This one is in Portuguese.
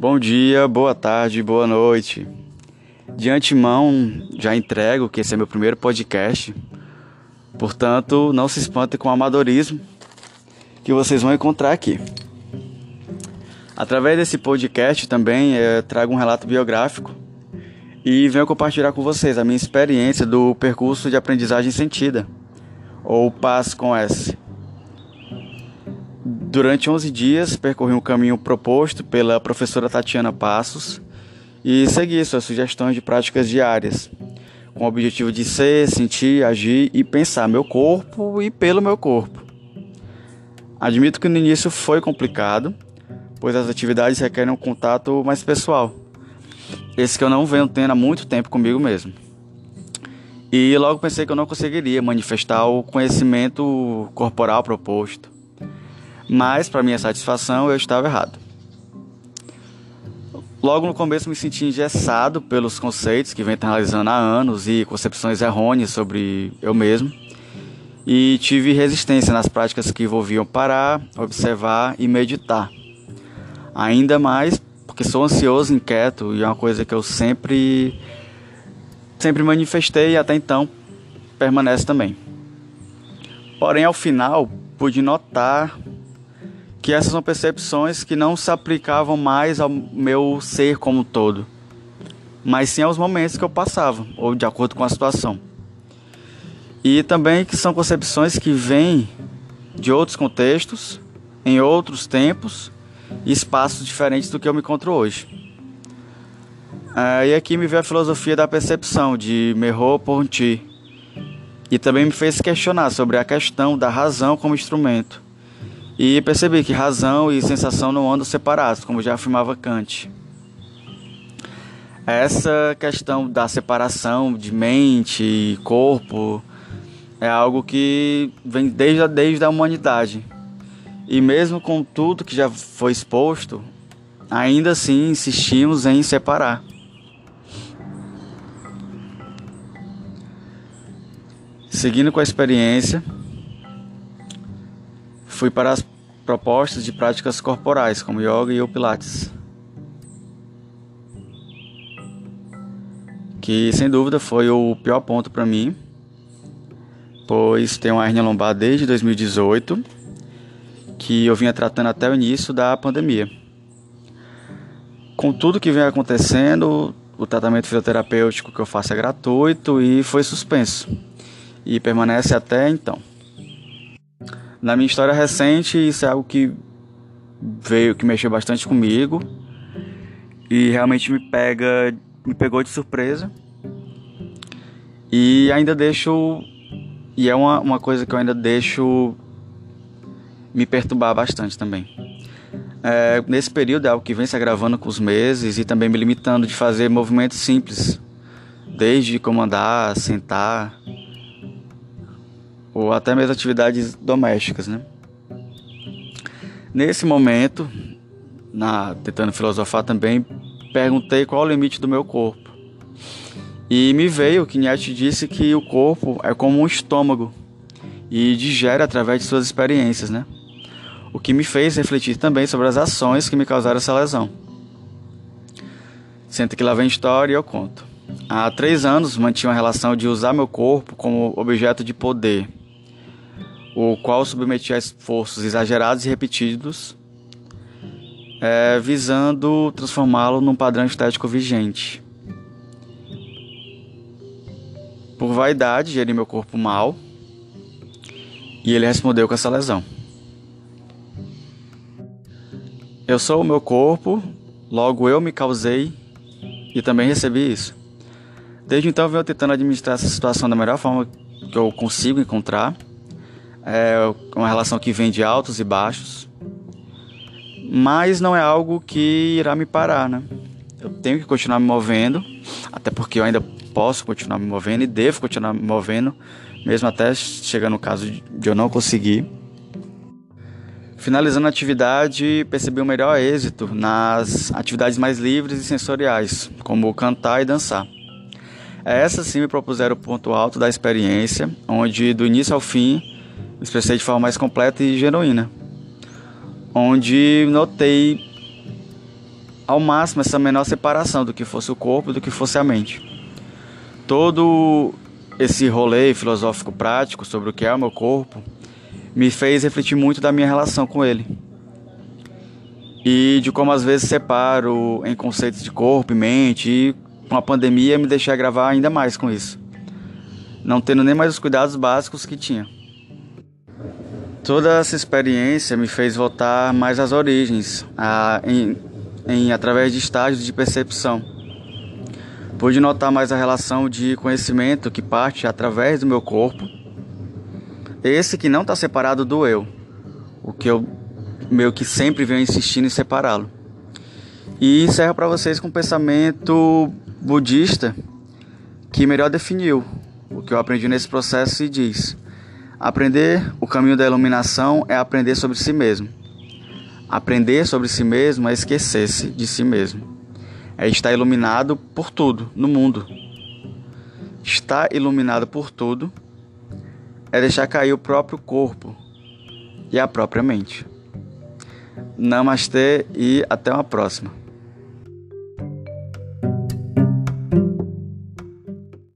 Bom dia, boa tarde, boa noite. De antemão, já entrego que esse é meu primeiro podcast. Portanto, não se espantem com o amadorismo que vocês vão encontrar aqui. Através desse podcast também eu trago um relato biográfico e venho compartilhar com vocês a minha experiência do percurso de aprendizagem sentida, ou PAS com S. Durante 11 dias, percorri um caminho proposto pela professora Tatiana Passos e segui suas sugestões de práticas diárias, com o objetivo de ser, sentir, agir e pensar meu corpo e pelo meu corpo. Admito que no início foi complicado, pois as atividades requerem um contato mais pessoal esse que eu não venho tendo há muito tempo comigo mesmo. E logo pensei que eu não conseguiria manifestar o conhecimento corporal proposto. Mas, para minha satisfação, eu estava errado. Logo no começo me senti engessado pelos conceitos que venho internalizando há anos e concepções errôneas sobre eu mesmo. E tive resistência nas práticas que envolviam parar, observar e meditar. Ainda mais porque sou ansioso, inquieto e é uma coisa que eu sempre sempre manifestei e até então permanece também. Porém, ao final, pude notar que essas são percepções que não se aplicavam mais ao meu ser como todo, mas sim aos momentos que eu passava, ou de acordo com a situação. E também que são concepções que vêm de outros contextos, em outros tempos espaços diferentes do que eu me encontro hoje. e aqui me veio a filosofia da percepção de Merleau-Ponty e também me fez questionar sobre a questão da razão como instrumento. E percebi que razão e sensação não andam separados, como já afirmava Kant. Essa questão da separação de mente e corpo é algo que vem desde a, desde a humanidade. E mesmo com tudo que já foi exposto, ainda assim insistimos em separar. Seguindo com a experiência, fui para as propostas de práticas corporais, como yoga e o pilates. Que sem dúvida foi o pior ponto para mim, pois tenho uma hernia lombar desde 2018 que eu vinha tratando até o início da pandemia. Com tudo que vem acontecendo, o tratamento fisioterapêutico que eu faço é gratuito e foi suspenso. E permanece até então. Na minha história recente, isso é algo que veio, que mexeu bastante comigo e realmente me pega, me pegou de surpresa. E ainda deixo, e é uma, uma coisa que eu ainda deixo me perturbar bastante também. É, nesse período é algo que vem se agravando com os meses e também me limitando de fazer movimentos simples, desde comandar, sentar, ou até mesmo atividades domésticas, né? Nesse momento, na, tentando filosofar também, perguntei qual o limite do meu corpo. E me veio que Nietzsche disse que o corpo é como um estômago e digere através de suas experiências, né? o que me fez refletir também sobre as ações que me causaram essa lesão. Senta que lá vem história e eu conto. Há três anos mantinha uma relação de usar meu corpo como objeto de poder, o qual submetia a esforços exagerados e repetidos, é, visando transformá-lo num padrão estético vigente. Por vaidade, geri meu corpo mal e ele respondeu com essa lesão. Eu sou o meu corpo, logo eu me causei e também recebi isso. Desde então venho tentando administrar essa situação da melhor forma que eu consigo encontrar. É uma relação que vem de altos e baixos, mas não é algo que irá me parar, né? Eu tenho que continuar me movendo, até porque eu ainda posso continuar me movendo e devo continuar me movendo, mesmo até chegar no caso de eu não conseguir. Finalizando a atividade, percebi o um melhor êxito nas atividades mais livres e sensoriais, como cantar e dançar. Essas sim me propuseram o ponto alto da experiência, onde do início ao fim expressei de forma mais completa e genuína. Onde notei ao máximo essa menor separação do que fosse o corpo do que fosse a mente. Todo esse rolê filosófico prático sobre o que é o meu corpo me fez refletir muito da minha relação com ele. E de como às vezes separo em conceitos de corpo e mente, e com a pandemia me deixei gravar ainda mais com isso, não tendo nem mais os cuidados básicos que tinha. Toda essa experiência me fez voltar mais às origens, a, em, em, através de estágios de percepção. Pude notar mais a relação de conhecimento que parte através do meu corpo, esse que não está separado do eu, o que eu meio que sempre venho insistindo em separá-lo. E encerro para vocês com um pensamento budista que melhor definiu o que eu aprendi nesse processo e diz: Aprender o caminho da iluminação é aprender sobre si mesmo. Aprender sobre si mesmo é esquecer-se de si mesmo. É estar iluminado por tudo no mundo. Estar iluminado por tudo é deixar cair o próprio corpo e a própria mente. Namastê e até uma próxima.